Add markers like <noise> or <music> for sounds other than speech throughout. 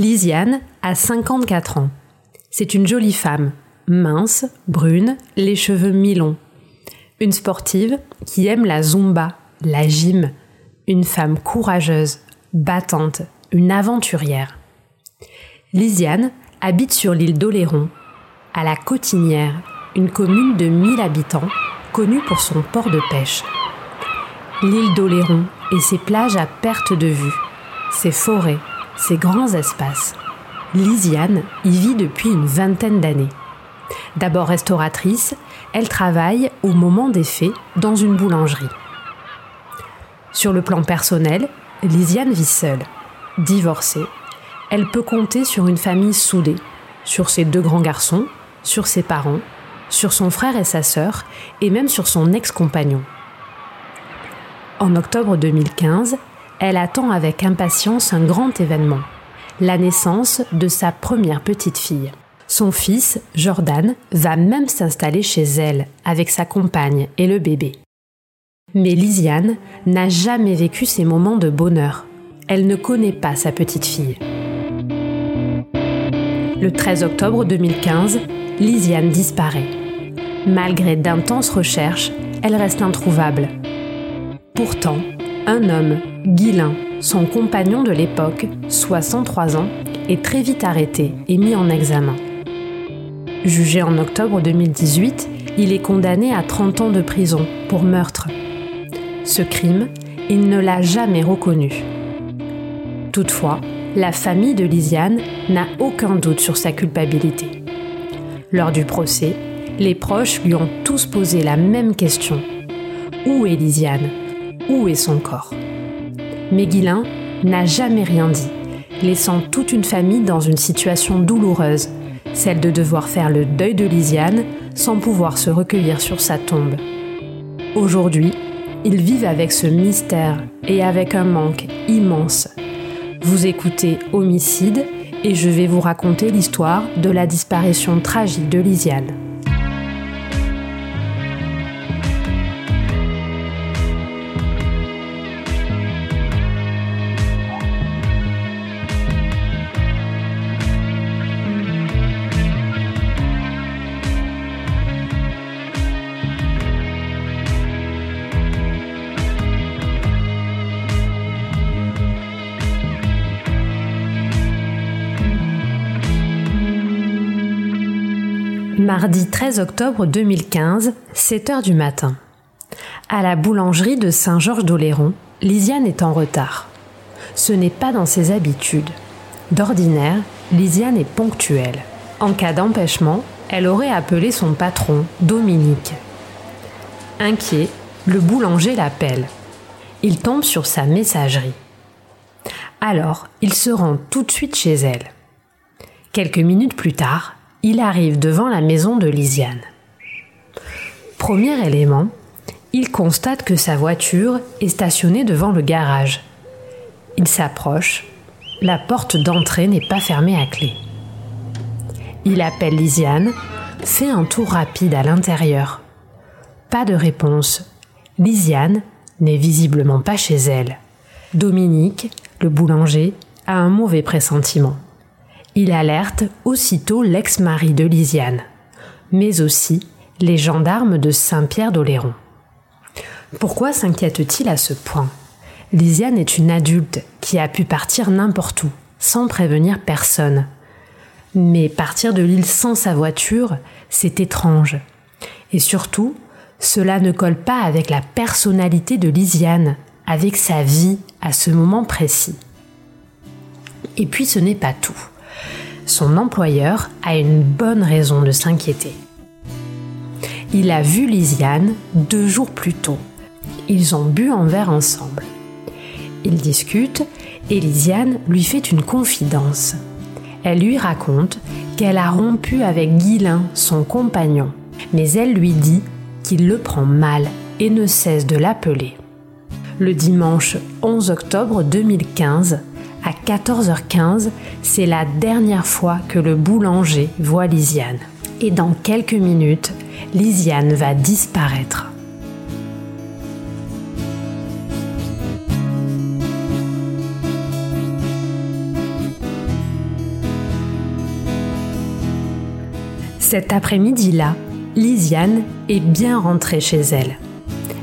Lisiane a 54 ans. C'est une jolie femme, mince, brune, les cheveux mi-longs. Une sportive qui aime la zumba, la gym. Une femme courageuse, battante, une aventurière. Lisiane habite sur l'île d'Oléron, à la Cotinière, une commune de 1000 habitants, connue pour son port de pêche. L'île d'Oléron et ses plages à perte de vue, ses forêts, ses grands espaces. Lisiane y vit depuis une vingtaine d'années. D'abord restauratrice, elle travaille au moment des faits dans une boulangerie. Sur le plan personnel, Lisiane vit seule, divorcée. Elle peut compter sur une famille soudée, sur ses deux grands garçons, sur ses parents, sur son frère et sa sœur, et même sur son ex-compagnon. En octobre 2015, elle attend avec impatience un grand événement, la naissance de sa première petite fille. Son fils, Jordan, va même s'installer chez elle avec sa compagne et le bébé. Mais Lisiane n'a jamais vécu ces moments de bonheur. Elle ne connaît pas sa petite fille. Le 13 octobre 2015, Lisiane disparaît. Malgré d'intenses recherches, elle reste introuvable. Pourtant, un homme, Guilin, son compagnon de l'époque, 63 ans, est très vite arrêté et mis en examen. Jugé en octobre 2018, il est condamné à 30 ans de prison pour meurtre. Ce crime, il ne l'a jamais reconnu. Toutefois, la famille de Lisiane n'a aucun doute sur sa culpabilité. Lors du procès, les proches lui ont tous posé la même question. Où est Lisiane Où son corps Mais Guilin n'a jamais rien dit, laissant toute une famille dans une situation douloureuse celle de devoir faire le deuil de Lisiane sans pouvoir se recueillir sur sa tombe. Aujourd'hui, ils vivent avec ce mystère et avec un manque immense. Vous écoutez Homicide et je vais vous raconter l'histoire de la disparition tragique de Lisiane. Mardi 13 octobre 2015, 7 heures du matin. À la boulangerie de Saint-Georges d'Oléron, Lisiane est en retard. Ce n'est pas dans ses habitudes. D'ordinaire, Lisiane est ponctuelle. En cas d'empêchement, elle aurait appelé son patron, Dominique. Inquiet, le boulanger l'appelle. Il tombe sur sa messagerie. Alors, il se rend tout de suite chez elle. Quelques minutes plus tard, il arrive devant la maison de Lisiane. Premier élément, il constate que sa voiture est stationnée devant le garage. Il s'approche. La porte d'entrée n'est pas fermée à clé. Il appelle Lisiane, fait un tour rapide à l'intérieur. Pas de réponse. Lisiane n'est visiblement pas chez elle. Dominique, le boulanger, a un mauvais pressentiment. Il alerte aussitôt l'ex-mari de Lisiane, mais aussi les gendarmes de Saint-Pierre d'Oléron. Pourquoi s'inquiète-t-il à ce point? Lisiane est une adulte qui a pu partir n'importe où, sans prévenir personne. Mais partir de l'île sans sa voiture, c'est étrange. Et surtout, cela ne colle pas avec la personnalité de Lisiane, avec sa vie à ce moment précis. Et puis ce n'est pas tout son employeur a une bonne raison de s'inquiéter. Il a vu Lisiane deux jours plus tôt. Ils ont bu un verre ensemble. Ils discutent et Lisiane lui fait une confidence. Elle lui raconte qu'elle a rompu avec Guilin, son compagnon, mais elle lui dit qu'il le prend mal et ne cesse de l'appeler. Le dimanche 11 octobre 2015, à 14h15, c'est la dernière fois que le boulanger voit Lisiane. Et dans quelques minutes, Lisiane va disparaître. Cet après-midi-là, Lisiane est bien rentrée chez elle.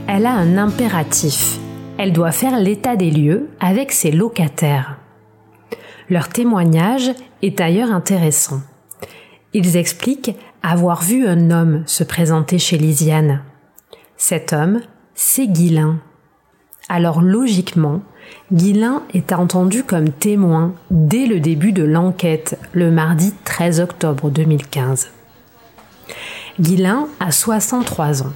Elle a un impératif. Elle doit faire l'état des lieux avec ses locataires. Leur témoignage est ailleurs intéressant. Ils expliquent avoir vu un homme se présenter chez Lisiane. Cet homme, c'est Guilin. Alors logiquement, Guilin est entendu comme témoin dès le début de l'enquête, le mardi 13 octobre 2015. Guilin a 63 ans.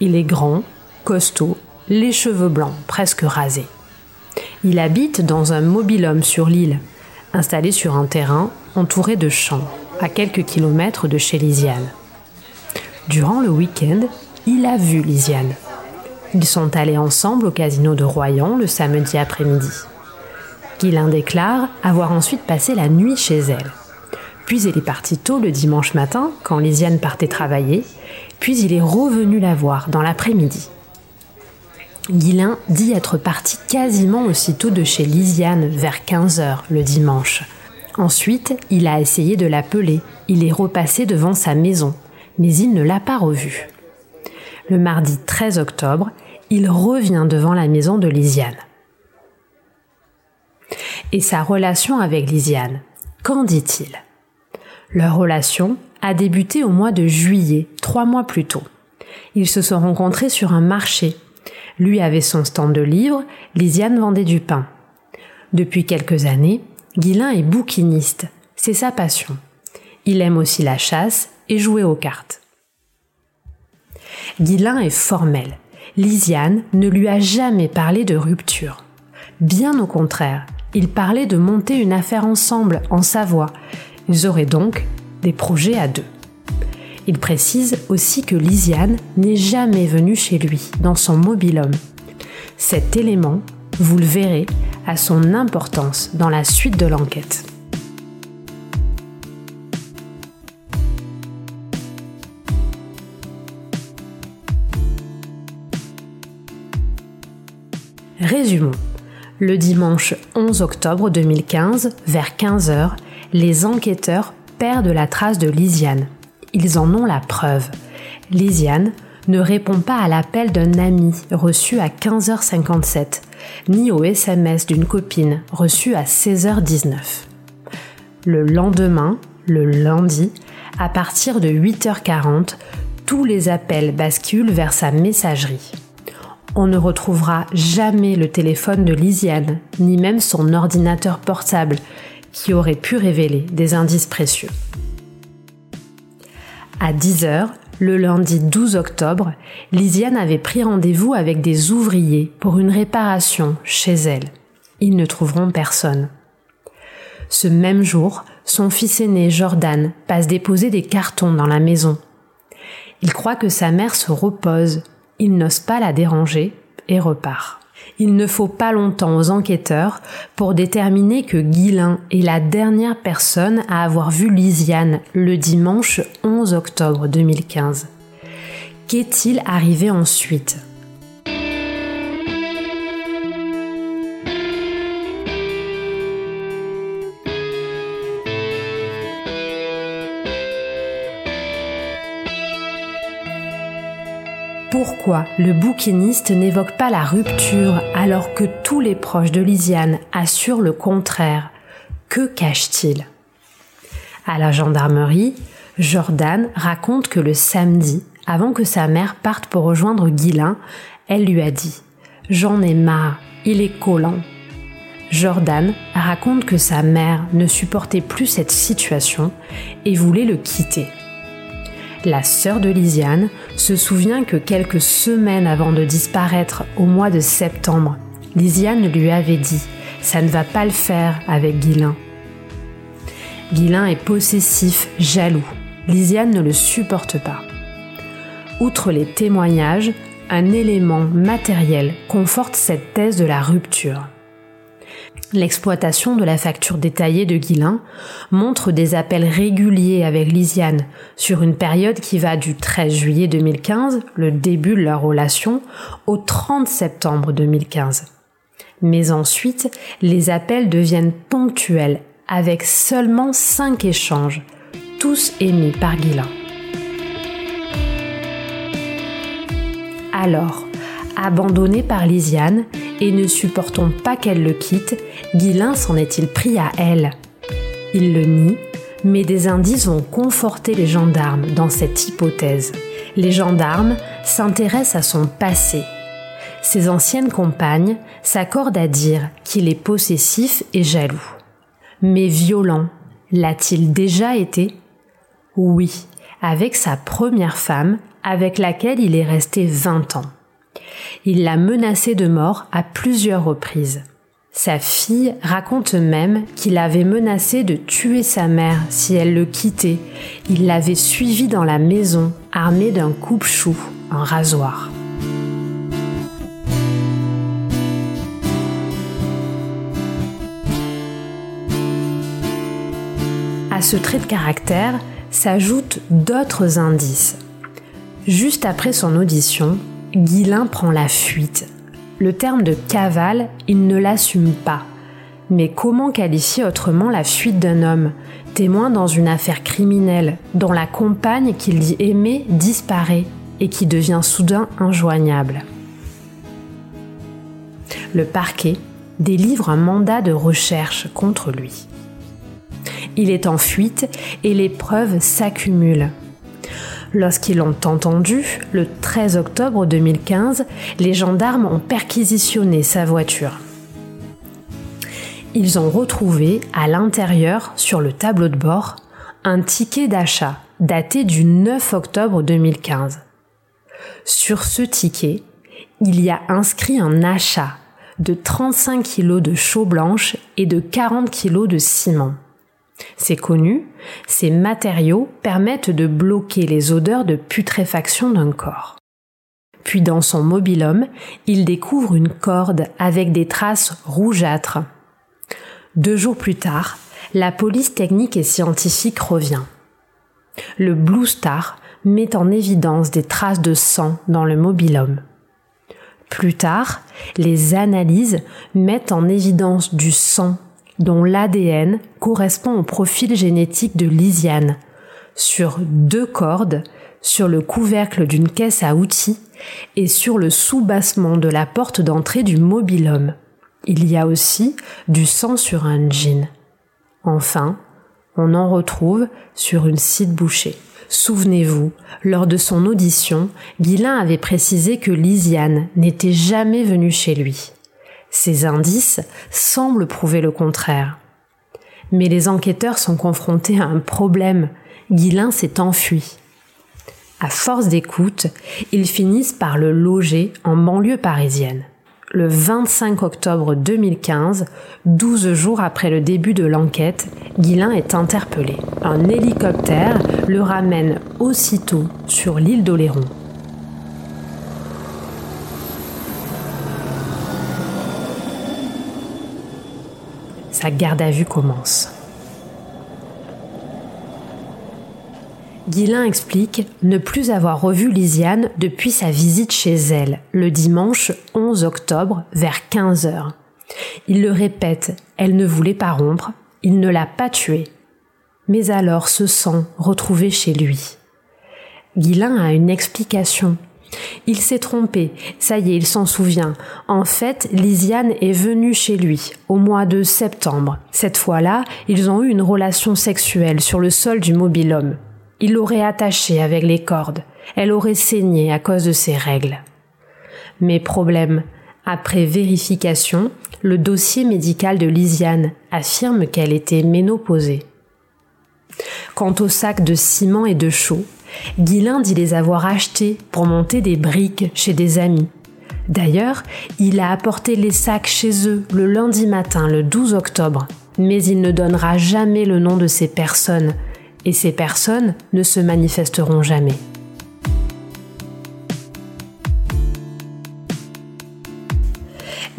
Il est grand, costaud, les cheveux blancs, presque rasés. Il habite dans un mobil-homme sur l'île, installé sur un terrain entouré de champs, à quelques kilomètres de chez Lisiane. Durant le week-end, il a vu Lisiane. Ils sont allés ensemble au casino de Royan le samedi après-midi. Guilain déclare avoir ensuite passé la nuit chez elle. Puis il est parti tôt le dimanche matin, quand Lisiane partait travailler, puis il est revenu la voir dans l'après-midi. Guilain dit être parti quasiment aussitôt de chez Lisiane vers 15 h le dimanche. Ensuite, il a essayé de l'appeler. Il est repassé devant sa maison, mais il ne l'a pas revue le mardi 13 octobre, il revient devant la maison de Lisiane. Et sa relation avec Lisiane, qu'en dit-il? Leur relation a débuté au mois de juillet, trois mois plus tôt. Ils se sont rencontrés sur un marché. Lui avait son stand de livres, Lisiane vendait du pain. Depuis quelques années, Guilin est bouquiniste, c'est sa passion. Il aime aussi la chasse et jouer aux cartes. Guilin est formel. Lisiane ne lui a jamais parlé de rupture. Bien au contraire, il parlait de monter une affaire ensemble en Savoie. Ils auraient donc des projets à deux. Il précise aussi que Lisiane n'est jamais venue chez lui dans son mobil-homme. Cet élément, vous le verrez, a son importance dans la suite de l'enquête. Résumons. Le dimanche 11 octobre 2015, vers 15h, les enquêteurs perdent la trace de Lisiane. Ils en ont la preuve. Lisiane ne répond pas à l'appel d'un ami reçu à 15h57, ni au SMS d'une copine reçu à 16h19. Le lendemain, le lundi, à partir de 8h40, tous les appels basculent vers sa messagerie on ne retrouvera jamais le téléphone de Lisiane, ni même son ordinateur portable, qui aurait pu révéler des indices précieux. À 10h, le lundi 12 octobre, Lisiane avait pris rendez-vous avec des ouvriers pour une réparation chez elle. Ils ne trouveront personne. Ce même jour, son fils aîné Jordan passe déposer des cartons dans la maison. Il croit que sa mère se repose il n'ose pas la déranger et repart. Il ne faut pas longtemps aux enquêteurs pour déterminer que Guilin est la dernière personne à avoir vu Lisiane le dimanche 11 octobre 2015. Qu'est-il arrivé ensuite? Pourquoi le bouquiniste n'évoque pas la rupture alors que tous les proches de Lisiane assurent le contraire. Que cache-t-il? À la gendarmerie, Jordan raconte que le samedi, avant que sa mère parte pour rejoindre Guilin, elle lui a dit J'en ai marre, il est collant. Jordan raconte que sa mère ne supportait plus cette situation et voulait le quitter la sœur de Lisiane, se souvient que quelques semaines avant de disparaître au mois de septembre, Lisiane lui avait dit Ça ne va pas le faire avec Guilin. Guilin est possessif, jaloux. Lisiane ne le supporte pas. Outre les témoignages, un élément matériel conforte cette thèse de la rupture. L'exploitation de la facture détaillée de Guilin montre des appels réguliers avec Lisiane sur une période qui va du 13 juillet 2015, le début de leur relation, au 30 septembre 2015. Mais ensuite, les appels deviennent ponctuels avec seulement 5 échanges, tous émis par Guilin. Alors, abandonné par Lisiane, et ne supportant pas qu'elle le quitte, Guilin s'en est-il pris à elle? Il le nie, mais des indices vont conforter les gendarmes dans cette hypothèse. Les gendarmes s'intéressent à son passé. Ses anciennes compagnes s'accordent à dire qu'il est possessif et jaloux. Mais violent, l'a-t-il déjà été? Oui, avec sa première femme, avec laquelle il est resté 20 ans. Il l'a menacé de mort à plusieurs reprises. Sa fille raconte même qu'il avait menacé de tuer sa mère si elle le quittait. Il l'avait suivi dans la maison, armé d'un coupe-chou, un rasoir. À ce trait de caractère s'ajoutent d'autres indices. Juste après son audition, Guilin prend la fuite le terme de cavale, il ne l'assume pas. Mais comment qualifier autrement la fuite d'un homme, témoin dans une affaire criminelle, dont la compagne qu'il dit aimer disparaît et qui devient soudain injoignable? Le parquet délivre un mandat de recherche contre lui. Il est en fuite et les preuves s'accumulent. Lorsqu'ils l'ont entendu, le 13 octobre 2015, les gendarmes ont perquisitionné sa voiture. Ils ont retrouvé à l'intérieur, sur le tableau de bord, un ticket d'achat daté du 9 octobre 2015. Sur ce ticket, il y a inscrit un achat de 35 kg de chaux blanche et de 40 kg de ciment. C'est connu, ces matériaux permettent de bloquer les odeurs de putréfaction d'un corps. Puis dans son mobilhome, il découvre une corde avec des traces rougeâtres. Deux jours plus tard, la police technique et scientifique revient. Le Blue Star met en évidence des traces de sang dans le mobilhome. Plus tard, les analyses mettent en évidence du sang dont l'ADN correspond au profil génétique de Lisiane, sur deux cordes, sur le couvercle d'une caisse à outils et sur le sous-bassement de la porte d'entrée du mobilhome. Il y a aussi du sang sur un jean. Enfin, on en retrouve sur une cite bouchée. Souvenez-vous, lors de son audition, Guilin avait précisé que Lisiane n'était jamais venue chez lui. Ces indices semblent prouver le contraire. Mais les enquêteurs sont confrontés à un problème. Guilin s'est enfui. À force d'écoute, ils finissent par le loger en banlieue parisienne. Le 25 octobre 2015, 12 jours après le début de l'enquête, Guilin est interpellé. Un hélicoptère le ramène aussitôt sur l'île d'Oléron. Sa garde à vue commence. Guilin explique ne plus avoir revu Lisiane depuis sa visite chez elle, le dimanche 11 octobre vers 15 heures. Il le répète, elle ne voulait pas rompre, il ne l'a pas tuée. Mais alors se sent retrouvé chez lui. Guilin a une explication il s'est trompé, ça y est, il s'en souvient. En fait, Lisiane est venue chez lui au mois de septembre. Cette fois-là, ils ont eu une relation sexuelle sur le sol du mobilhome. Il l'aurait attachée avec les cordes. Elle aurait saigné à cause de ses règles. Mais problème, après vérification, le dossier médical de Lisiane affirme qu'elle était ménopausée. Quant au sac de ciment et de chaux, Guilin dit les avoir achetés pour monter des briques chez des amis. D'ailleurs, il a apporté les sacs chez eux le lundi matin, le 12 octobre, mais il ne donnera jamais le nom de ces personnes, et ces personnes ne se manifesteront jamais.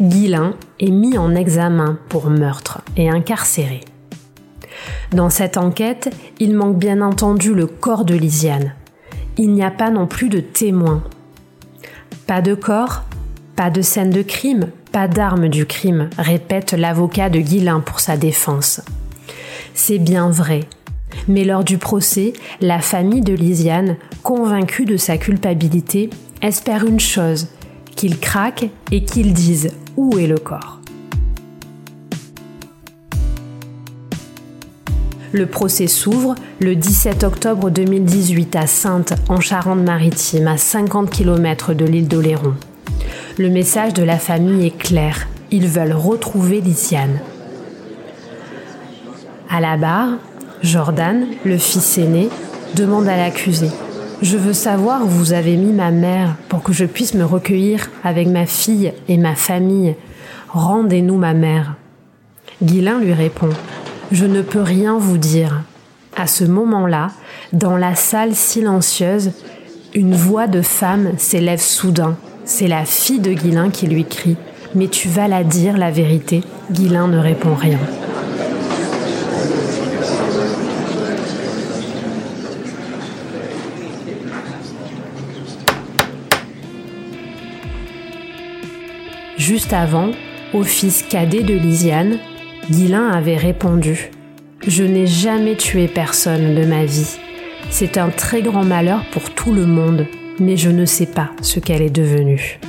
Guilin est mis en examen pour meurtre et incarcéré. Dans cette enquête, il manque bien entendu le corps de Lisiane. Il n'y a pas non plus de témoins. Pas de corps, pas de scène de crime, pas d'arme du crime, répète l'avocat de Guilin pour sa défense. C'est bien vrai. Mais lors du procès, la famille de Lisiane, convaincue de sa culpabilité, espère une chose, qu'il craque et qu'il dise où est le corps. Le procès s'ouvre le 17 octobre 2018 à Sainte, en Charente-Maritime, à 50 km de l'île d'Oléron. Le message de la famille est clair. Ils veulent retrouver Lisiane. À la barre, Jordan, le fils aîné, demande à l'accusé Je veux savoir où vous avez mis ma mère pour que je puisse me recueillir avec ma fille et ma famille. Rendez-nous ma mère. Guilin lui répond Je ne peux rien vous dire. À ce moment-là, dans la salle silencieuse, une voix de femme s'élève soudain. C'est la fille de Guilin qui lui crie Mais tu vas la dire, la vérité Guilin ne répond rien. Juste avant, au fils cadet de Lisiane, Guilin avait répondu Je n'ai jamais tué personne de ma vie. C'est un très grand malheur pour tout le monde, mais je ne sais pas ce qu'elle est devenue.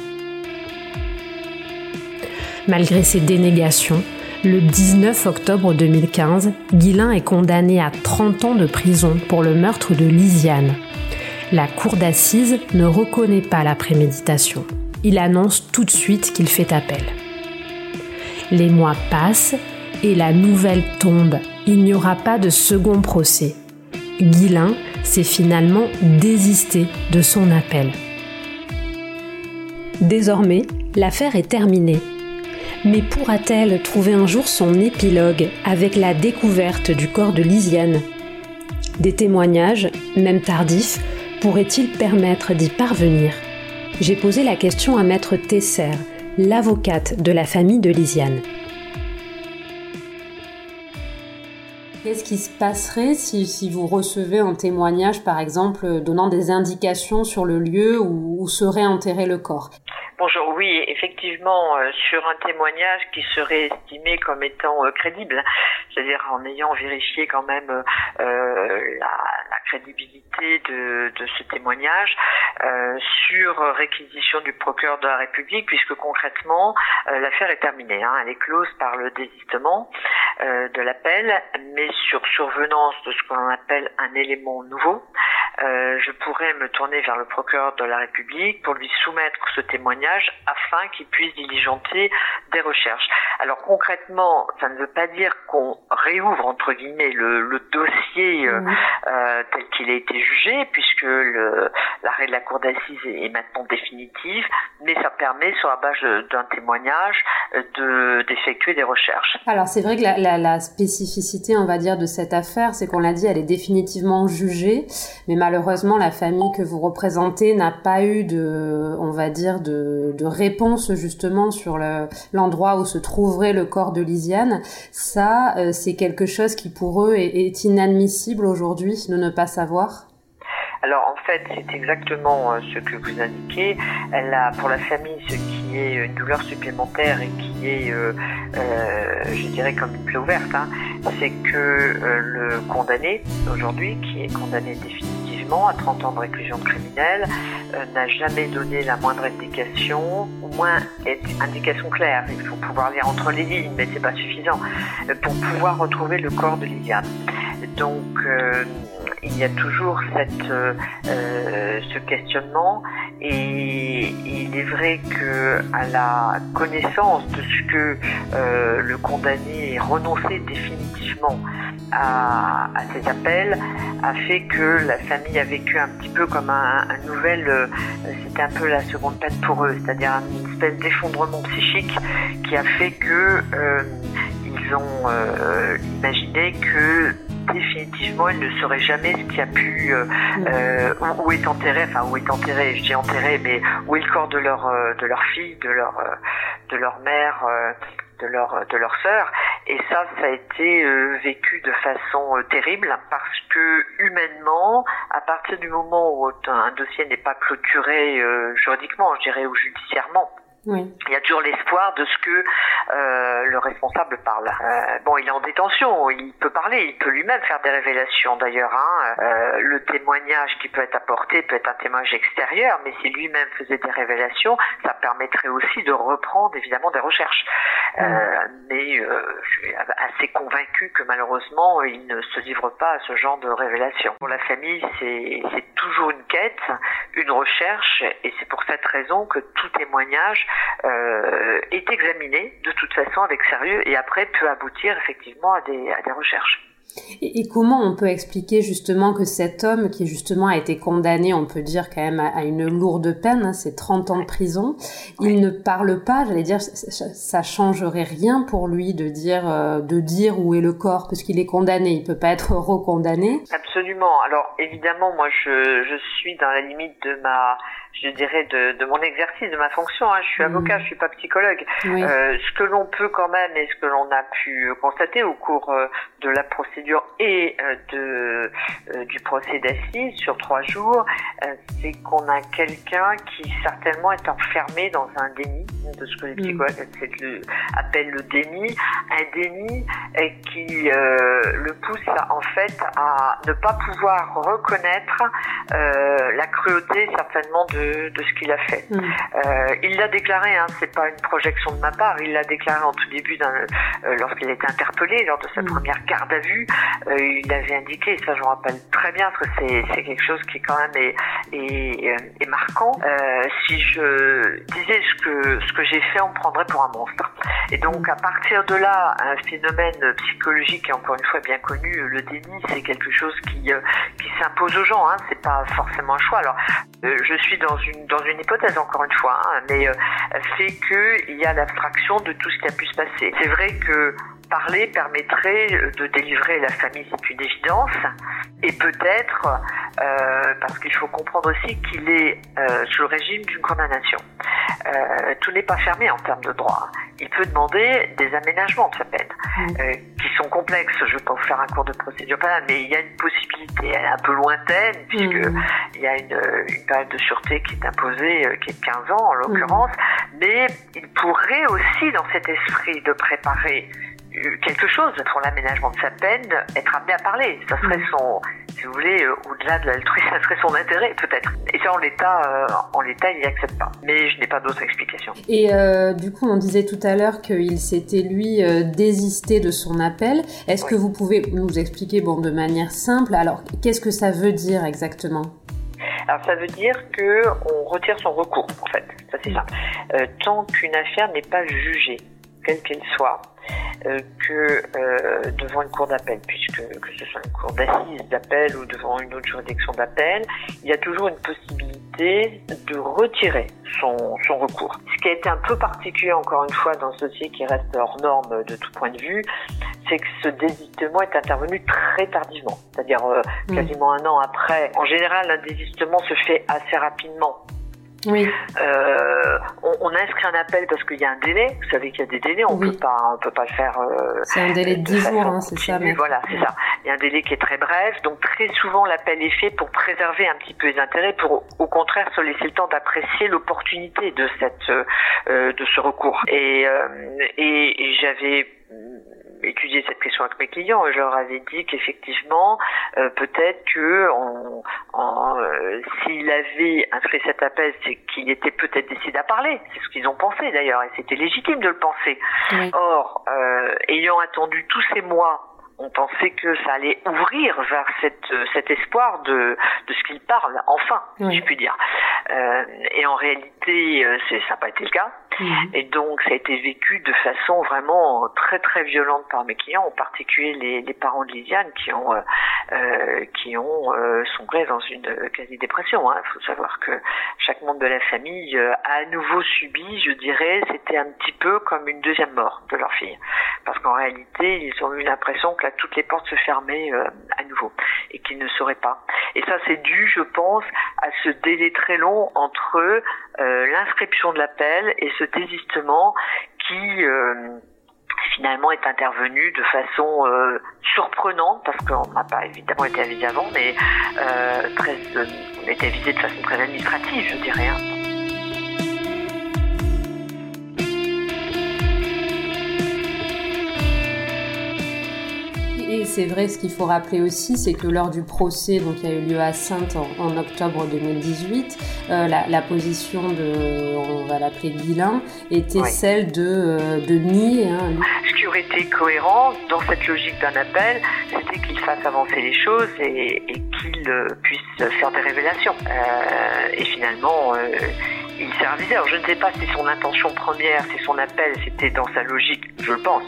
Malgré ses dénégations, le 19 octobre 2015, Guilin est condamné à 30 ans de prison pour le meurtre de Lisiane. La cour d'assises ne reconnaît pas la préméditation il annonce tout de suite qu'il fait appel. Les mois passent et la nouvelle tombe. Il n'y aura pas de second procès. Guilin s'est finalement désisté de son appel. Désormais, l'affaire est terminée. Mais pourra-t-elle trouver un jour son épilogue avec la découverte du corps de Lisiane Des témoignages, même tardifs, pourraient-ils permettre d'y parvenir? J'ai posé la question à Maître Tesser, l'avocate de la famille de Lisiane. Qu'est-ce qui se passerait si, vous recevez un témoignage, par exemple, donnant des indications sur le lieu où serait enterré le corps? Bonjour, oui, effectivement, euh, sur un témoignage qui serait estimé comme étant euh, crédible, c'est-à-dire en ayant vérifié quand même euh, la, crédibilité de, de, ce témoignage, sur réquisition du procureur de la République, puisque concrètement, l'affaire est terminée, hein, elle est close par le désistement de l'appel, mais sur survenance de ce qu'on appelle un élément nouveau, je pourrais me tourner vers le procureur de la République pour lui soumettre ce témoignage afin qu'ils puissent diligenter des recherches. Alors concrètement, ça ne veut pas dire qu'on réouvre entre guillemets le, dossier euh, euh, tel qu'il a été jugé, puisque l'arrêt de la cour d'assises est, maintenant définitif, mais ça permet sur la base d'un témoignage de d'effectuer des recherches. Alors c'est vrai que la, la, spécificité, on va dire, de cette affaire, c'est qu'on l'a dit, elle est définitivement jugée, mais malheureusement la famille que vous représentez n'a pas eu de, on va dire, de de, réponse justement sur l'endroit où se trouverait le corps de Lisiane, ça, euh, c'est quelque chose qui pour eux est, inadmissible aujourd'hui de ne pas savoir? Alors en fait, c'est exactement euh, ce que vous indiquez. Elle a pour la famille ce qui est une douleur supplémentaire et qui est, euh, je dirais, comme une plaie ouverte. Hein. C'est que le condamné aujourd'hui, qui est condamné définitivement à 30 ans de réclusion criminelle, euh, n'a jamais donné la moindre indication, au moins indication claire. Il faut pouvoir lire entre les lignes, mais c'est pas suffisant euh, pour pouvoir retrouver le corps de Liliane. Donc euh, il y a toujours cette, ce questionnement. Et il est vrai que à la connaissance de ce que le condamné ait renoncé définitivement à, à, ces appels a fait que la famille a vécu un petit peu comme un, un nouvel, euh, c'était un peu la seconde peine pour eux, c'est-à-dire une espèce d'effondrement psychique qui a fait que euh, ils ont euh, imaginé que définitivement il ne saurait jamais ce qui a pu euh, où, est enterré enfin où est enterré je dis enterré mais où est le corps de leur de leur fille de leur de leur mère de leur de leur sœur. Et ça ça a été euh, vécu de façon euh, terrible parce que humainement à partir du moment où un dossier n'est pas clôturé euh, juridiquement je dirais ou judiciairement Il y a toujours l'espoir de ce que euh, le responsable parle. Euh, bon, il est en détention, il peut parler, il peut lui-même faire des révélations d'ailleurs. Hein. Euh, le témoignage qui peut être apporté peut être un témoignage extérieur, mais si lui-même faisait des révélations, ça permettrait aussi de reprendre évidemment des recherches. mais je suis assez convaincu que malheureusement, il ne se livre pas à ce genre de révélations. Pour la famille, c'est toujours une quête, une recherche, et c'est pour cette raison que tout témoignage euh, est examiné de toute façon avec sérieux et après peut aboutir effectivement à des, à des recherches. Et, comment on peut expliquer justement que cet homme qui justement a été condamné, on peut dire quand même à, une lourde peine, hein, c'est 30 ans de prison, il ne parle pas, j'allais dire, ça, changerait rien pour lui de dire, euh, de dire où est le corps, parce qu'il est condamné, il peut pas être <laughs> recondamné. Absolument. Alors évidemment, moi je, je suis dans la limite de ma je dirais, de, de, mon exercice, de ma fonction. Hein. Je suis mmh. avocat, je suis pas psychologue. Euh, ce que l'on peut quand même et ce que l'on a pu constater au cours euh, de la procédure et euh, de, euh, du procès d'assises sur trois jours, c'est qu'on a quelqu'un qui certainement est enfermé dans un déni de ce que les mmh. psychologues appellent le déni, un déni qui le pousse en fait à ne pas pouvoir reconnaître la cruauté certainement de de, ce qu'il a fait. Mm. Euh, il l'a déclaré, hein, c'est pas une projection de ma part, il l'a déclaré en tout début euh, lorsqu'il a été interpellé lors de sa mm. première garde à vue. Euh, il avait indiqué, et ça je me rappelle très bien, que c'est quelque chose qui quand même est, est, marquant. si je disais ce que ce que j'ai fait, on me prendrait pour un monstre. Et donc à partir de là, un phénomène psychologique et encore une fois bien connu, le déni, c'est quelque chose qui qui s'impose aux gens. Hein, c'est pas forcément un choix. Alors je suis dans une, dans une hypothèse encore une fois, hein, mais euh, fait qu'il y a l'abstraction de tout ce qui a pu se passer. C'est vrai que parler permettrait de délivrer la famille, c'est une évidence, et peut-être euh, parce qu'il faut comprendre aussi qu'il est euh, sous le régime d'une condamnation. Euh, tout n'est pas fermé en termes de droit. Il peut demander des aménagements de sa peine, euh, qui sont complexes. Je ne vais pas vous faire un cours de procédure pénale, mais il y a une possibilité. Elle est un peu lointaine, puisque mmh. il y a une, une, période de sûreté qui est imposée, euh, qui est de 15 ans en l'occurrence, mmh. mais il pourrait aussi, dans cet esprit de préparer quelque chose pour l'aménagement de sa peine, être amené à parler. Ça serait mm. son, si vous voulez, euh, au-delà de l'altruisme, ça serait son intérêt peut-être. Et ça, en l'état, euh, en l'état, il n'y accepte pas. Mais je n'ai pas d'autres explications. Et euh, du coup, on disait tout à l'heure qu'il s'était lui désisté de son appel. Est-ce que vous pouvez nous expliquer, bon, de manière simple, alors qu'est-ce que ça veut dire exactement? Alors ça veut dire que on retire son recours en fait, ça c'est simple. tant qu'une affaire n'est pas jugée, quelle qu'elle soit, euh, que euh, devant une cour d'appel, puisque que ce soit une cour d'assises d'appel ou devant une autre juridiction d'appel, il y a toujours une possibilité de retirer son, son recours. Ce qui a été un peu particulier encore une fois dans ce dossier qui reste hors norme de tout point de vue, c'est que ce désistement est intervenu très tardivement, c'est-à-dire euh, mmh. quasiment un an après. En général, un désistement se fait assez rapidement oui. Euh, on, on, inscrit un appel parce qu'il y a un délai. Vous savez qu'il y a des délais, on peut pas, on peut pas le faire. Euh, c'est un délai de 10 jours, hein, c'est ça. Mais... Voilà, c'est ça. Il y a un délai qui est très bref, donc très souvent l'appel est fait pour préserver un petit peu les intérêts, pour au contraire se laisser le temps d'apprécier l'opportunité de cette, euh, de ce recours. Et, euh, et, et j'avais étudié cette question avec mes clients. Je leur avais dit qu'effectivement, euh, peut-être que on, euh, s'il avait inscrit cet appel, c'est qu'il était peut-être décidé à parler. C'est ce qu'ils ont pensé d'ailleurs, et c'était légitime de le penser. Or, euh, ayant attendu tous ces mois on pensait que ça allait ouvrir vers cette, cet espoir de, de ce qu'il parle, enfin, si je puis dire. Euh, et en réalité, euh, ça n'a pas été le cas. Mhm. Et donc, ça a été vécu de façon vraiment très très violente par mes clients, en particulier les, les parents de Lisiane qui ont euh, euh qui ont euh, sombré dans une quasi-dépression. Il hein. faut savoir que chaque membre de la famille a à nouveau subi, je dirais, c'était un petit peu comme une deuxième mort de leur fille, parce qu'en réalité, ils ont eu l'impression que toutes les portes se fermaient à nouveau et qu'ils ne sauraient pas. Et ça, c'est dû, je pense, à ce délai très long entre euh, l'inscription de l'appel et ce désistement qui euh, finalement est intervenu de façon euh, surprenante parce qu'on n'a pas évidemment été avisé avant, mais très, on a été avisé de façon très administrative, je dirais. Et, c'est vrai, ce qu'il faut rappeler aussi, c'est que lors du procès donc, qui a eu lieu à Sainte en, octobre 2018, euh, la, position de, on va l'appeler Guilain, était celle de, euh, de nier. Hein, ce qui aurait été cohérent dans cette logique d'un appel, c'était qu'il fasse avancer les choses et, qu'il euh, puisse faire des révélations. et finalement, il s'est ravisé. Alors je ne sais pas si son intention première, si son appel, c'était dans sa logique, je le pense.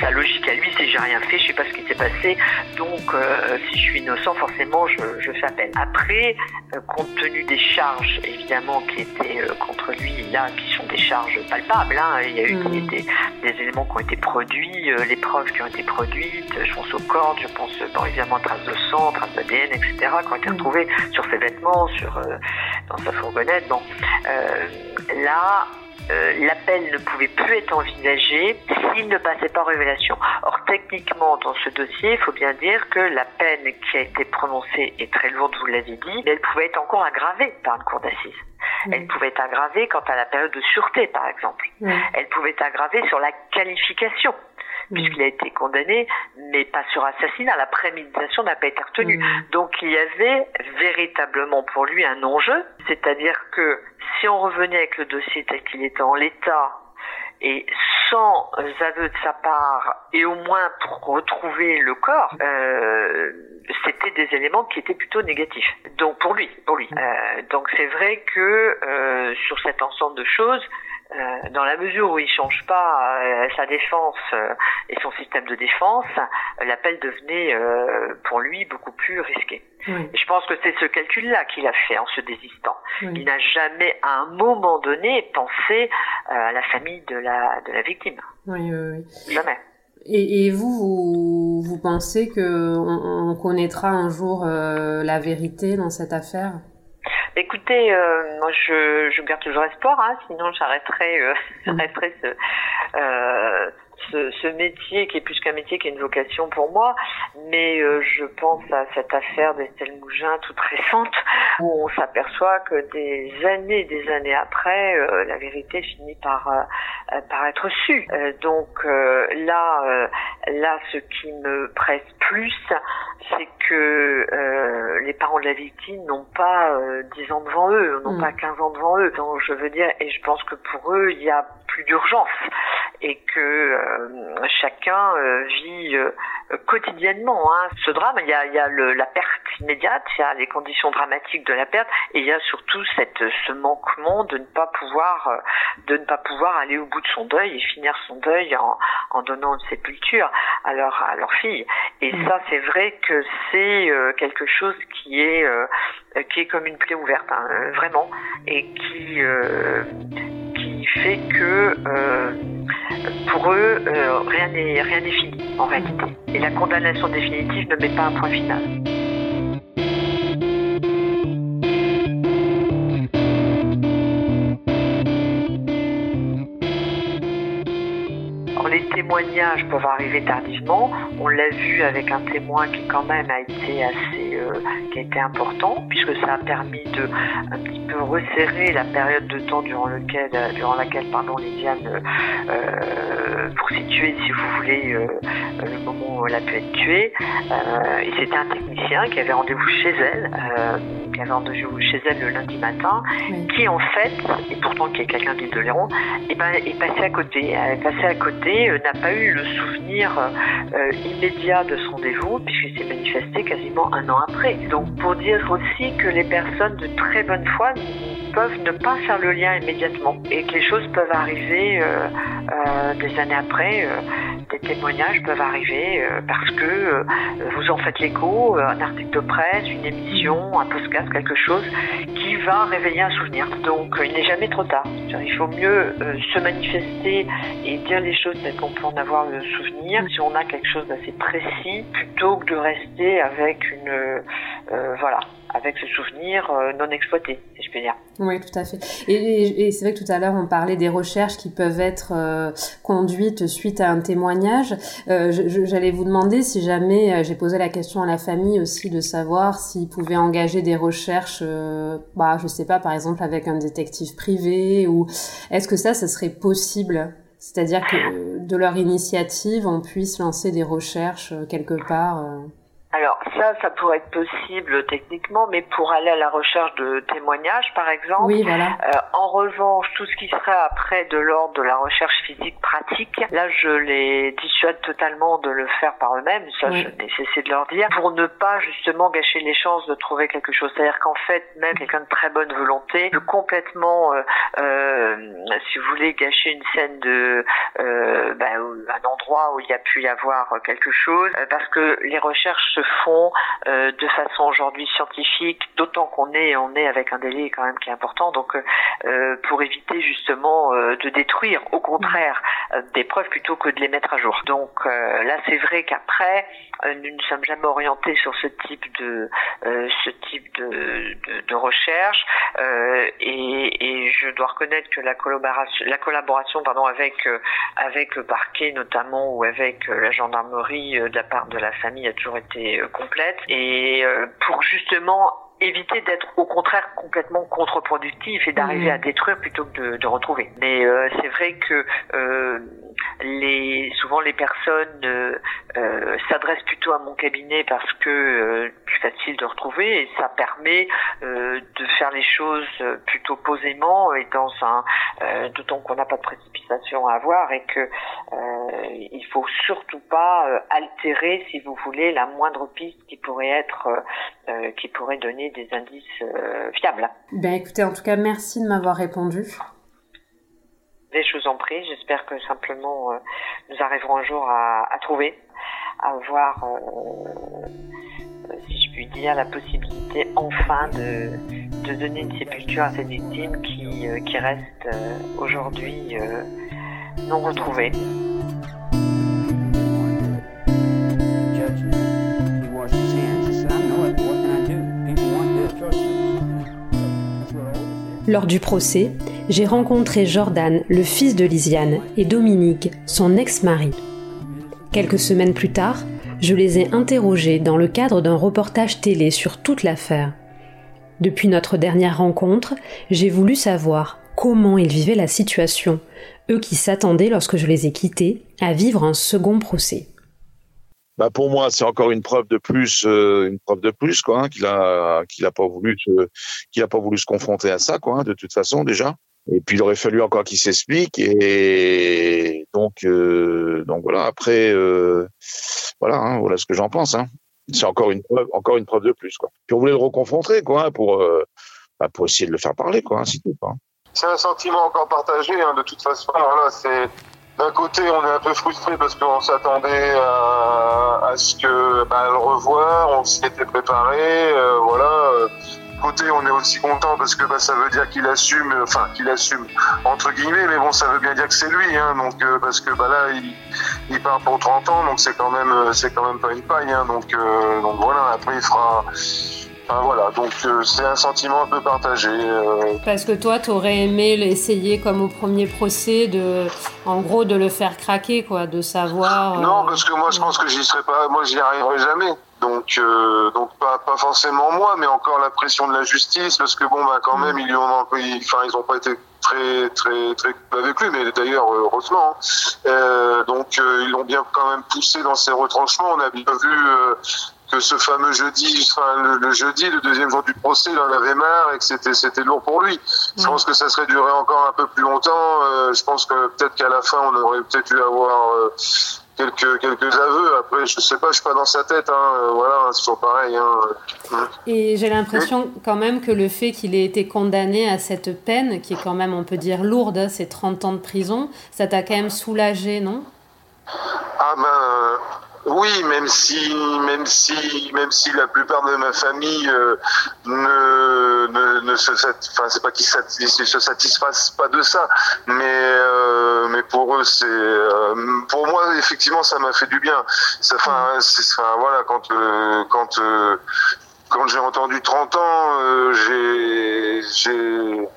Sa logique à lui, c'est j'ai rien fait, je sais pas ce qui s'est passé, donc euh, si je suis innocent, forcément, je, je fais appel. Après, euh, compte tenu des charges, évidemment, qui étaient euh, contre lui, là, qui sont des charges palpables, hein, il y a eu mmh. des, des, éléments qui ont été produits, les preuves qui ont été produites, je pense aux cordes, je pense bon, évidemment traces de sang, traces d'ADN, etc., qui ont été mmh. retrouvées sur ses vêtements, sur, dans sa fourgonnette. Bon, là, euh, l'appel ne pouvait plus être envisagé s'il ne passait pas en révélation. Or, techniquement, dans ce dossier, il faut bien dire que la peine qui a été prononcée est très lourde, vous l'avez dit, mais elle pouvait être encore aggravée par une cour d'assises. Elle pouvait être aggravée quant à la période de sûreté, par exemple. Elle pouvait être aggravée sur la qualification puisqu'il a été condamné, mais pas sur assassinat. La préméditation n'a pas été retenue. Donc il y avait véritablement pour lui un enjeu, c'est-à-dire que si on revenait avec le dossier tel qu'il était en l'état, et sans aveu de sa part, et au moins pour retrouver le corps, euh, c'était des éléments qui étaient plutôt négatifs. Donc pour lui, pour lui. Euh, donc c'est vrai que euh, sur cet ensemble de choses, euh, dans la mesure où il change pas euh, sa défense euh, et son système de défense, l'appel devenait pour lui beaucoup plus risqué. je pense que c'est ce calcul-là qu'il a fait en se désistant. Il n'a jamais, à un moment donné, pensé à la famille de la de la victime. Oui, oui, Jamais. Et, et vous, vous, vous, pensez que on, on connaîtra un jour la vérité dans cette affaire? Écoutez, euh, moi je, je garde toujours espoir, hein, sinon j'arrêterai, euh, <laughs> ce, euh, ce, ce, métier qui est plus qu'un métier, qui est une vocation pour moi. Mais euh, je pense à cette affaire d'Estelle Mougin toute récente, où on s'aperçoit que des années, des années après, euh, la vérité finit par euh, par être su. donc là, là, ce qui me presse plus, c'est que les parents de la victime n'ont pas 10 ans devant eux, n'ont mm. pas 15 ans devant eux. Donc je veux dire, et je pense que pour eux, il y a plus d'urgence et que euh, chacun euh, vit euh, quotidiennement hein. ce drame. Il y a, il y a le, la perte immédiate, il y a les conditions dramatiques de la perte, et il y a surtout cette, ce manquement de ne pas pouvoir, de ne pas pouvoir aller au bout de son deuil et finir son deuil en, en donnant une sépulture à leur, à leur fille. Et mmh. ça, c'est vrai que c'est quelque chose qui est, qui est comme une plaie ouverte, hein, vraiment, et qui fait que euh, pour eux, euh, rien n'est rien n'est fini en réalité. Et la condamnation définitive ne met pas un point final. les témoignages peuvent arriver tardivement. On l'a vu avec un témoin qui quand même a été assez, qui a été important, puisque ça a permis de un petit peu resserrer la période de temps durant lequel, durant laquelle, pardon, Lydiane, euh, pour situer, si vous voulez, euh, le moment où elle a pu être tuée. Euh, et c'était un technicien qui avait rendez-vous chez elle, qui avait rendez-vous chez elle le lundi matin, qui en fait, et pourtant qui est quelqu'un de Léron, et ben, est passé à côté. Elle est passée à côté euh, n'a pas eu le souvenir euh, immédiat de son rendez-vous puisqu'il s'est manifesté quasiment un an après. Donc pour dire aussi que les personnes de très bonne foi peuvent ne pas faire le lien immédiatement et que les choses peuvent arriver euh, des années après. des témoignages peuvent arriver parce que vous en faites l'écho, un article de presse, une émission, un podcast, quelque chose qui va réveiller un souvenir. Donc il n'est jamais trop tard. Il faut mieux se manifester et dire les choses qu'on peut en avoir le souvenir, si on a quelque chose d'assez précis, plutôt que de rester avec une, euh, voilà, avec ce souvenir euh, non exploité, si je peux dire. Oui, tout à fait. Et, c'est vrai que tout à l'heure, on parlait des recherches qui peuvent être euh, conduites suite à un témoignage. J'allais vous demander si jamais, j'ai posé la question à la famille aussi de savoir s'ils pouvaient engager des recherches, bah, je sais pas, par exemple avec un détective privé, ou est-ce que ça, ça serait possible? C'est-à-dire que de leur initiative, on puisse lancer des recherches quelque part alors ça, ça pourrait être possible techniquement, mais pour aller à la recherche de témoignages, par exemple. Oui, voilà. Euh, en revanche, tout ce qui serait après de l'ordre de la recherche physique pratique, là, je les dissuade totalement de le faire par eux-mêmes. Ça, je n'ai cessé de leur dire, pour ne pas justement gâcher les chances de trouver quelque chose. C'est-à-dire qu'en fait, même quelqu'un de très bonne volonté peut complètement, euh, euh, si vous voulez, gâcher une scène de euh, ben, un endroit où il y a pu y avoir quelque chose, euh, parce que les recherches font euh, de façon aujourd'hui scientifique, d'autant qu'on est on est avec un délai quand même qui est important, donc euh, pour éviter justement euh, de détruire, au contraire, des preuves plutôt que de les mettre à jour. Donc là, c'est vrai qu'après, nous ne sommes jamais orientés sur ce type de ce type de recherche, et, et, je dois reconnaître que la collaboration, la collaboration pardon avec avec le parquet notamment ou avec la gendarmerie de la part de la famille a toujours été euh, complète. Et euh, pour justement éviter d'être au contraire complètement contre-productif et d'arriver mmh. à détruire plutôt que de, de retrouver. Mais euh, c'est vrai que euh, les souvent les personnes euh, euh s'adressent plutôt à mon cabinet parce que euh, plus facile de retrouver et ça permet euh, de faire les choses plutôt posément et dans un d'autant qu'on n'a pas de précipitation à avoir et que il faut surtout pas altérer si vous voulez la moindre piste qui pourrait être qui pourrait donner des indices fiables. Ben écoutez en tout cas merci de m'avoir répondu. Je vous en prie, j'espère que simplement euh, nous arriverons un jour à, à trouver, à voir, euh, si je puis dire, la possibilité enfin de, de donner une sépulture à cette victime qui, euh, qui reste euh, aujourd'hui euh, non retrouvée. Lors du procès, j'ai rencontré Jordan, le fils de Lisiane, et Dominique, son ex-mari. Quelques semaines plus tard, je les ai interrogés dans le cadre d'un reportage télé sur toute l'affaire. Depuis notre dernière rencontre, j'ai voulu savoir comment ils vivaient la situation, eux qui s'attendaient lorsque je les ai quittés à vivre un second procès. Bah pour moi, c'est encore une preuve de plus, euh, une preuve de plus, quoi, hein, qu'il a, qu'il a pas voulu, qu'il a pas voulu se confronter à ça, quoi, hein, de toute façon déjà. Et puis il aurait fallu encore qu'il s'explique et donc euh, donc voilà après euh, voilà hein, voilà ce que j'en pense. C'est encore une preuve encore une preuve de plus quoi. Puis on voulait le reconfronter quoi pour bah, pour essayer de le faire parler quoi, ainsi tout quoi. C'est un sentiment encore partagé de toute façon. Voilà, c'est d'un côté on est un peu frustré parce qu'on s'attendait à, ce que bah, le revoir, on s'y était préparé, euh, voilà côté, on est aussi content parce que bah, ça veut dire qu'il assume, enfin qu'il assume entre guillemets, mais bon, ça veut bien dire que c'est lui, hein, donc euh, parce que bah là, il, il, part pour 30 ans, donc c'est quand même, euh, c'est quand même pas une paille, hein, donc euh, donc voilà. Après, il fera. Enfin, voilà, donc c'est un sentiment un peu partagé. Parce que toi, tu aurais aimé l'essayer comme au premier procès, de, en gros, de le faire craquer, quoi, de savoir. Non, parce que moi, je pense que j'y serais pas, moi, j'y arriverai jamais. Donc, euh, donc pas, pas forcément moi, mais encore la pression de la justice, parce que bon, bah, quand même, ils ont, enfin, ils ont pas été très, très, très avec lui, mais d'ailleurs, heureusement. Hein. Euh, donc, euh, ils l'ont bien quand même poussé dans ses retranchements. On a bien vu euh, que ce fameux jeudi, enfin, le, jeudi, le deuxième jour du procès, il en avait marre et que c'était, c'était lourd pour lui. Je pense que ça serait duré encore un peu plus longtemps. Euh, je pense que peut-être qu'à la fin, on aurait peut-être dû avoir quelques, quelques aveux. Après, je sais pas, je suis pas dans sa tête. Hein. Euh, voilà, c'est toujours pareil. Hein. Et j'ai l'impression quand même que le fait qu'il ait été condamné à cette peine, qui est quand même, on peut dire, lourde, hein, c'est 30 ans de prison, ça t'a quand même soulagé, non? Ah ben oui, même si, même si, même si la plupart de ma famille euh, ne, ne, ne, se, enfin c'est pas qu'ils se satisfassent pas de ça, mais euh, mais pour eux c'est, euh, pour moi effectivement ça m'a fait du bien. Ça, enfin, voilà quand euh, quand euh, quand j'ai entendu 30 ans, j'ai j'ai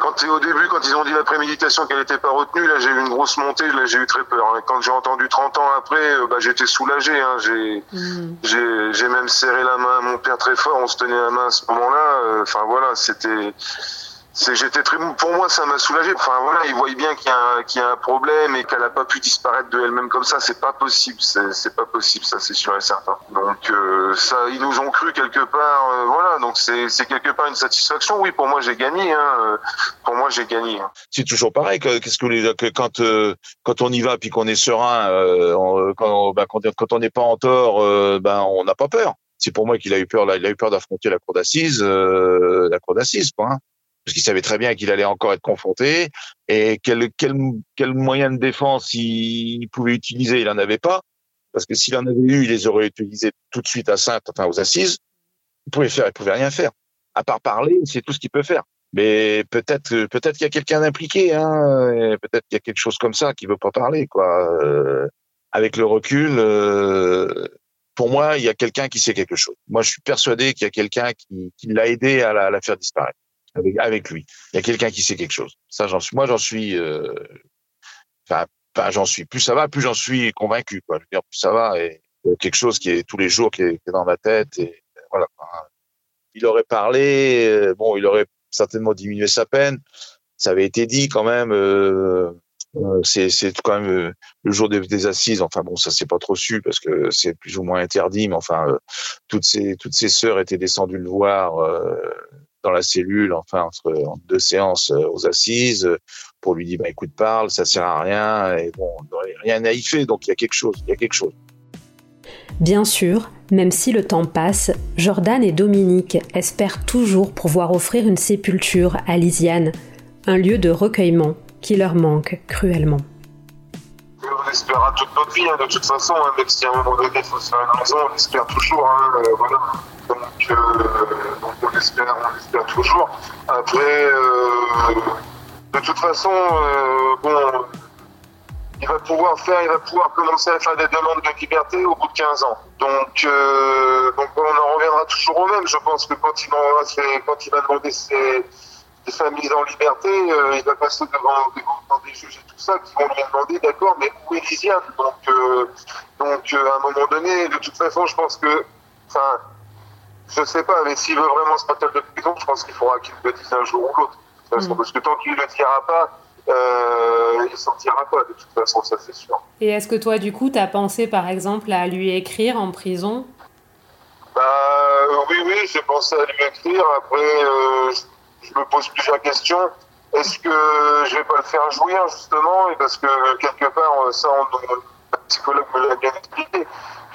quand au début, quand ils ont dit la préméditation qu'elle n'était pas retenue, là j'ai eu une grosse montée, là j'ai eu très peur. Hein. Quand j'ai entendu 30 ans après, euh, bah, j'étais soulagé. Hein. J'ai même serré la main à mon père très fort, on se tenait la main à ce moment-là. Euh, enfin voilà, c'était j'étais très pour moi ça m'a soulagé enfin voilà il voyait bien qu'il y qu'il y a un problème et qu'elle a pas pu disparaître de elle-même comme ça c'est pas possible c'est, pas possible ça c'est sûr et certain donc euh, ça ils nous ont cru quelque part euh, voilà donc c'est, quelque part une satisfaction oui pour moi j'ai gagné hein, euh, pour moi j'ai gagné hein. C'est toujours pareil. que- Qu'est-ce que, les- que quand euh, quand on y va puis qu'on est serein, euh, on- quand, bah, quand, quand on n'est pas en tort, euh, ben on n'a pas peur. C'est pour moi qu'il a eu peur. Là, il a eu peur d'affronter la cour d'assises, euh, la cour d'assises, quoi. hein. Parce qu'il savait très bien qu'il allait encore être confronté et quel quel quel moyen de défense il, pouvait utiliser, il en avait pas. Parce que s'il en avait eu, il les aurait utilisés tout de suite à Sainte, enfin aux assises. Il pouvait faire, il pouvait rien faire. À part parler, c'est tout ce qu'il peut faire. Mais peut-être, peut-être qu'il y a quelqu'un d'impliqué, hein. Peut-être qu'il y a quelque chose comme ça qui veut pas parler, quoi. Euh, avec le recul, euh, pour moi, il y a quelqu'un qui sait quelque chose. Moi, je suis persuadé qu'il y a quelqu'un qui, qui l'a aidé à la, à la faire disparaître avec, avec lui. Il y a quelqu'un qui sait quelque chose. Ça, j'en suis. Moi, j'en suis. euh, Enfin, j'en suis. Plus ça va, plus j'en suis convaincu, quoi. Je veux dire, plus ça va, et quelque chose qui est tous les jours qui est, qui est dans ma tête, et voilà. Il aurait parlé, euh, bon, il aurait certainement diminué sa peine. Ça avait été dit quand même. Euh, euh, c'est quand même euh, le jour des, des assises. Enfin bon, ça c'est pas trop su parce que c'est plus ou moins interdit. Mais enfin, euh, toutes ses toutes ses sœurs étaient descendues le voir dans la cellule. Enfin entre, deux séances euh, aux assises euh, pour lui dire bah écoute parle, ça sert à rien. Et bon, rien à y faire. Donc il y a quelque chose. Il y a quelque chose. Bien sûr, même si le temps passe, Jordan et Dominique espèrent toujours pouvoir offrir une sépulture à Lisiane, un lieu de recueillement qui leur manque cruellement. On espérera toute notre vie hein, de toute façon hein, même si à un moment donné il faut se faire une raison on espère toujours hein, euh, voilà donc, euh, donc on espère on espère toujours après euh, de toute façon bon il va pouvoir faire, il va pouvoir commencer à faire des demandes de liberté au bout de 15 ans. Donc, donc on en reviendra toujours au même. Je pense que quand il, se- quand il va demander ses, ses familles en liberté, euh, il va passer devant, devant des juges et tout ça qui vont lui demander, d'accord, mais où est Lisiane? Donc, euh, donc euh, à un moment donné, de toute façon, je pense que, enfin, je sais pas, mais s'il veut vraiment se battre de prison, je pense qu'il faudra qu'il le dise un jour ou l'autre. Mhm. Parce que tant qu'il ne le dira pas, euh, il sortira pas, de toute façon, ça c'est sûr. Et est-ce que toi, du coup, t'as pensé par exemple à lui écrire en prison? Bah oui, oui, j'ai pensé à lui écrire. Après, euh, je, je me pose plusieurs questions. Est-ce que je vais pas le faire jouir justement Et parce que quelque part, euh, ça, on, le psychologue me l'a bien expliqué,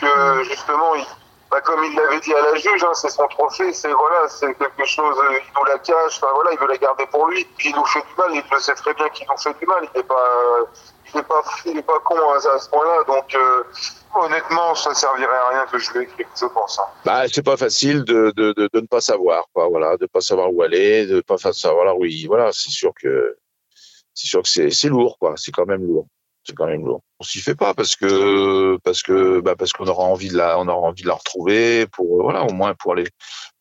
que justement, bah, comme il l'avait dit à la juge, hein, c'est son trophée, c'est voilà, c'est quelque chose, euh, il nous la cache, enfin voilà, il veut la garder pour lui. Il nous fait du mal, il le sait très bien qu'il nous fait du mal. Il n'est pas, il n'est pas, il est pas con à, à ce point-là. Donc euh, honnêtement, ça servirait à rien que je lui je pense. hein. Bah, c'est pas facile de, de, de, de ne pas savoir, quoi. Voilà, de pas savoir où aller, de pas fa- savoir là où il. Voilà, c'est sûr que c'est sûr que c'est c'est lourd, quoi. C'est quand même lourd. C'est quand même lourd. On s'y fait pas parce que parce que bah parce qu'on aura envie de la on aura envie de la retrouver pour euh, voilà au moins pour aller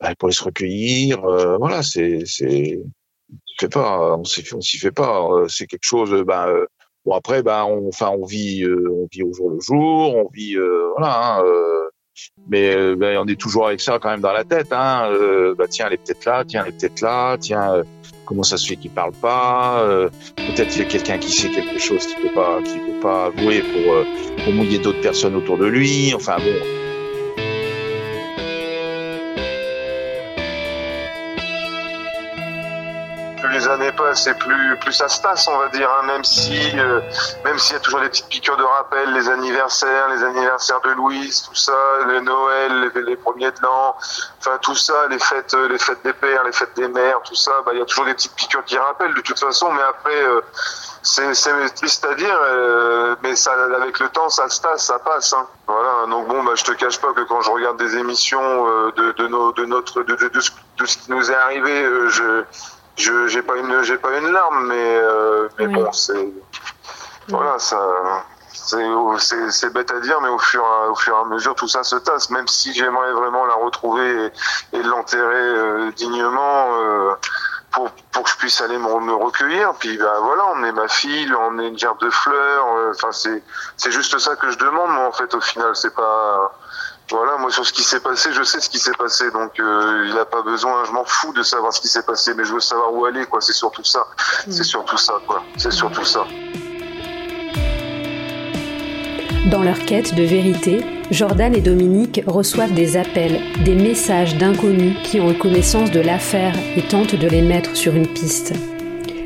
bah, pour aller se recueillir. euh, voilà, c'est c'est fait pas. On s'y fait on s'y fait pas. euh, C'est quelque chose. Bah, euh, bon après bah on enfin on vit euh, on vit au jour le jour. On vit euh, voilà. Hein, euh, mais euh, ben, on est toujours avec ça quand même dans la tête. Hein. Bah, tiens, elle est peut-être là, tiens, elle est peut-être là, tiens, euh, comment ça se fait qu'il parle pas Peut-être qu'il y a quelqu'un qui sait quelque chose qui peut pas, qui peut pas avouer pour, pour mouiller d'autres personnes autour de lui. Enfin bon. Les années passent et plus plus ça se tasse, on va dire. hein, même si euh, même s'il y a toujours des petites piqûres de rappel, les anniversaires, les anniversaires de Louise, tout ça, le Noël, les, premiers de l'an, enfin tout ça, les fêtes, euh, les fêtes des pères, les fêtes des mères, tout ça, bah il y a toujours des petites piqûres qui rappellent de toute façon. Mais après, euh, c'est triste à dire, euh, mais ça avec le temps, ça se tasse, ça passe. Hein. Voilà. Donc bon, bah je te cache pas que quand je regarde des émissions de de notre de, ce qui nous est arrivé, je je j'ai pas une j'ai pas une larme mais euh, mais Oui. bon c'est voilà ça c'est c'est c'est bête à dire mais au fur et à, au fur et à mesure tout ça se tasse. Même si j'aimerais vraiment la retrouver et, et l'enterrer euh, dignement euh, pour pour que je puisse aller me, me recueillir puis bah voilà on est ma fille on est une gerbe de fleurs euh, enfin c'est c'est juste ça que je demande moi en fait au final. C'est pas Voilà, moi sur ce qui s'est passé, je sais ce qui s'est passé, donc euh, il n'a pas besoin. Je m'en fous de savoir ce qui s'est passé, mais je veux savoir où aller, quoi. C'est surtout ça. C'est surtout ça, quoi. C'est surtout ça. Dans leur quête de vérité, Jordan et Dominique reçoivent des appels, des messages d'inconnus qui ont connaissance de l'affaire et tentent de les mettre sur une piste.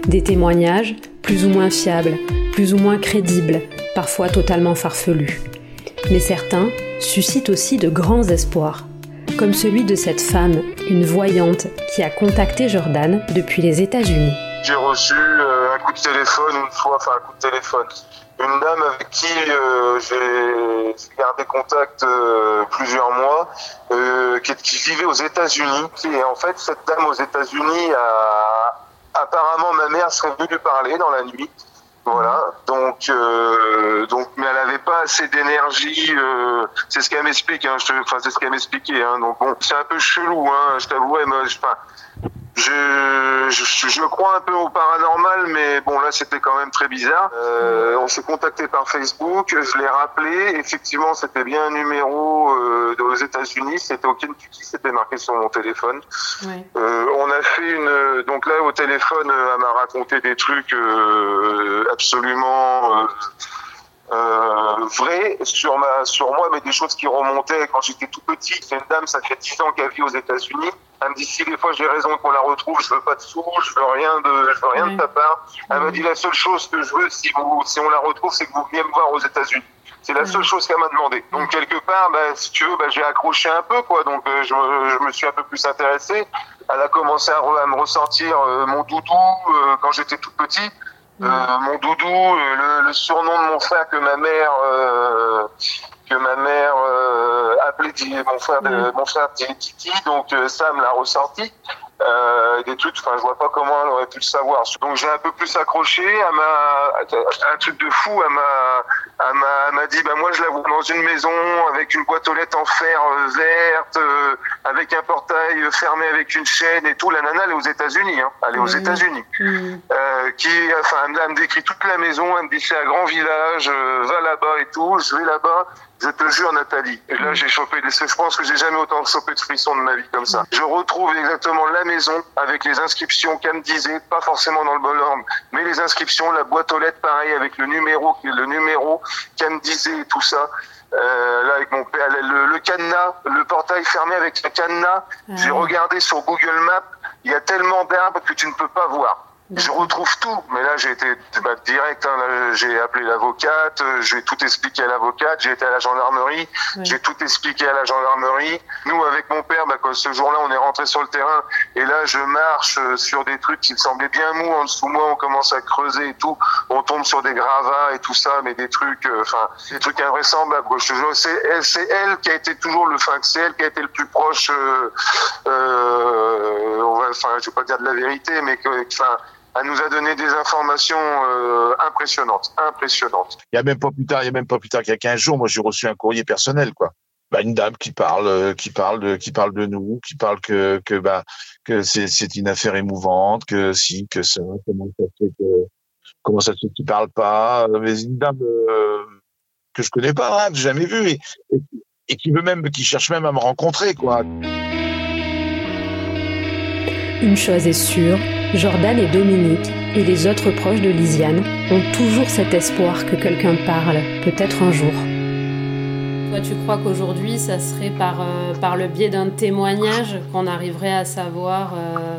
Des témoignages, plus ou moins fiables, plus ou moins crédibles, parfois totalement farfelus. Mais certains suscitent aussi de grands espoirs, comme celui de cette femme, une voyante, qui a contacté Jordan depuis les États-Unis. J'ai reçu euh, un coup de téléphone une fois, enfin un coup de téléphone une dame avec qui euh, j'ai gardé contact euh, plusieurs mois, qui, qui, vivait aux États-Unis. Et en fait, cette dame aux États-Unis apparemment ma mère serait venue lui parler dans la nuit. Voilà, donc, donc, mais elle n'avait pas assez d'énergie. c'est ce qu'elle m'explique. Hein, enfin, c'est ce qu'elle m'expliquait. Hein, donc bon, c'est un peu chelou. Hein, je t'avoue. Enfin, je, je, je, crois un peu au paranormal, mais bon là c'était quand même très bizarre. Euh, on s'est contacté par Facebook, je l'ai rappelé. Effectivement, c'était bien un numéro euh, aux États-Unis, c'était au Kentucky, c'était marqué sur mon téléphone. Ouais. Euh, on a fait une, donc là au téléphone, elle m'a raconté des trucs absolument euh, vrai sur ma sur moi, mais des choses qui remontaient quand j'étais tout petit. C'est une dame, ça fait 10 ans qu'elle vit aux États-Unis. Elle me dit si des fois j'ai raison qu'on la retrouve, je veux pas de sous, je veux rien de, je veux rien de ta part. Elle m'a dit la seule chose que je veux si vous, si on la retrouve, c'est que vous veniez me voir aux États-Unis. C'est la seule chose qu'elle m'a demandé. Donc quelque part, bah, si tu veux, bah, j'ai accroché un peu, quoi. Donc euh, je, je, me suis un peu plus intéressé. Elle a commencé à, à me ressortir euh, mon doudou euh, quand j'étais tout petit. Euh, mon doudou, le, le, surnom de mon frère que ma mère euh, que ma mère euh, appelait mon frère de, mon frère Titi, donc ça me l'a ressorti. Euh, des trucs, enfin, je vois pas comment elle aurait pu le savoir. Donc j'ai un peu plus accroché. Elle m'a un truc de fou. Elle m'a, elle m'a, dit, bah moi je la vois dans une maison avec une boîte aux lettres en fer euh, verte, euh, avec un portail fermé avec une chaîne et tout. La nana elle est aux États-Unis. Hein. Elle est aux États-Unis. qui, enfin, elle me décrit toute la maison. Elle me dit c'est un grand village. va là-bas et tout. Je vais là-bas. Je te jure, Nathalie. Et là, j'ai chopé des, je pense que j'ai jamais autant chopé de frissons de ma vie comme ça. Je retrouve exactement la maison avec les inscriptions qu'elle me disait, pas forcément dans le bon ordre, mais les inscriptions, la boîte aux lettres, pareil, avec le numéro, le numéro disait et tout ça. Euh, là, avec mon père, le, le, cadenas, le portail fermé avec le cadenas. J'ai regardé sur Google Maps. Il y a tellement d'arbres que tu ne peux pas voir. Je retrouve tout, mais là j'ai été bah, direct. Hein, j'ai appelé l'avocate, euh, j'ai tout expliqué à l'avocate, j'ai été à la gendarmerie, j'ai tout expliqué à la gendarmerie. Nous, avec mon père, bah, ce jour-là, on est rentré sur le terrain, et là je marche euh, sur des trucs qui me semblaient bien mous en dessous de moi. On commence à creuser et tout, on tombe sur des gravats et tout ça, mais des trucs, euh, enfin, des trucs invraisemblables. C'est elle, c'est elle qui a été toujours le, enfin, c'est elle qui a été le plus proche. Euh, euh, enfin, je vais pas dire de la vérité, mais que, enfin elle nous a donné des informations euh, impressionnantes, impressionnantes. Il y a même pas plus tard, il y a même pas plus tard qu'il y a 15 jours, moi j'ai reçu un courrier personnel quoi. Bah, une dame qui parle, euh, qui parle de, qui parle de nous, qui parle que que bah que c'est c'est une affaire émouvante, que si que ça, comment ça se fait que comment ça se fait qu'il parle pas, mais une dame euh, que je connais pas, hein, que j'ai jamais vue et, et, et, qui veut même, qui cherche même à me rencontrer quoi. Une chose est sûre, Jordan et Dominique et les autres proches de Lisiane ont toujours cet espoir que quelqu'un parle, peut-être un jour. Toi, tu crois qu'aujourd'hui, ça serait par, euh, par le biais d'un témoignage qu'on arriverait à savoir euh,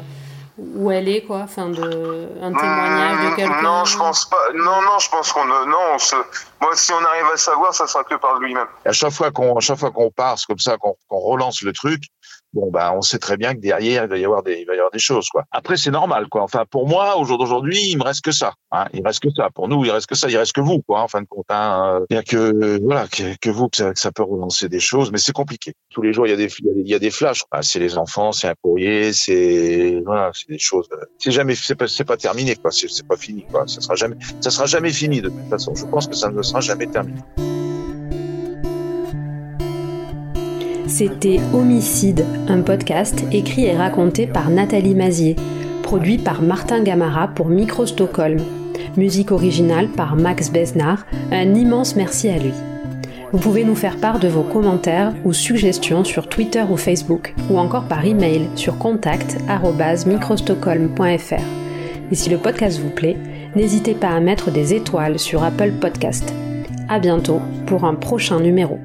où elle est, quoi? Enfin, de, un témoignage de quelqu'un? Non, je pense pas. Non, non, je pense qu'on. Non, on se... Moi, si on arrive à savoir, ça sera que par lui-même. À chaque fois qu'on, à chaque fois qu'on part, comme ça, qu'on relance le truc, bon bah on sait très bien que derrière il va y avoir des il va y avoir des choses quoi. Après c'est normal quoi. Enfin pour moi au jour d'aujourd'hui il me reste que ça. Hein. Il reste que ça. Pour nous il reste que ça. Il reste que vous quoi. En fin de compte. Hein. Il y a que voilà que, vous que ça, que ça, peut relancer des choses, mais c'est compliqué. Tous les jours il y a des il y a des, flashs. Ah, c'est les enfants, c'est un courrier, c'est voilà c'est des choses. C'est jamais c'est pas c'est pas terminé quoi. C'est pas fini quoi. Ça sera jamais ça sera jamais fini de toute façon. Je pense que ça ne sera jamais terminé. C'était Homicide, un podcast écrit et raconté par Nathalie Mazier, produit par Martin Gamara pour Micro Stockholm. Musique originale par Max Besnard, un immense merci à lui. Vous pouvez nous faire part de vos commentaires ou suggestions sur Twitter ou Facebook, ou encore par email sur contact@microstockholm.fr. Et si le podcast vous plaît, n'hésitez pas à mettre des étoiles sur Apple Podcast. À bientôt pour un prochain numéro.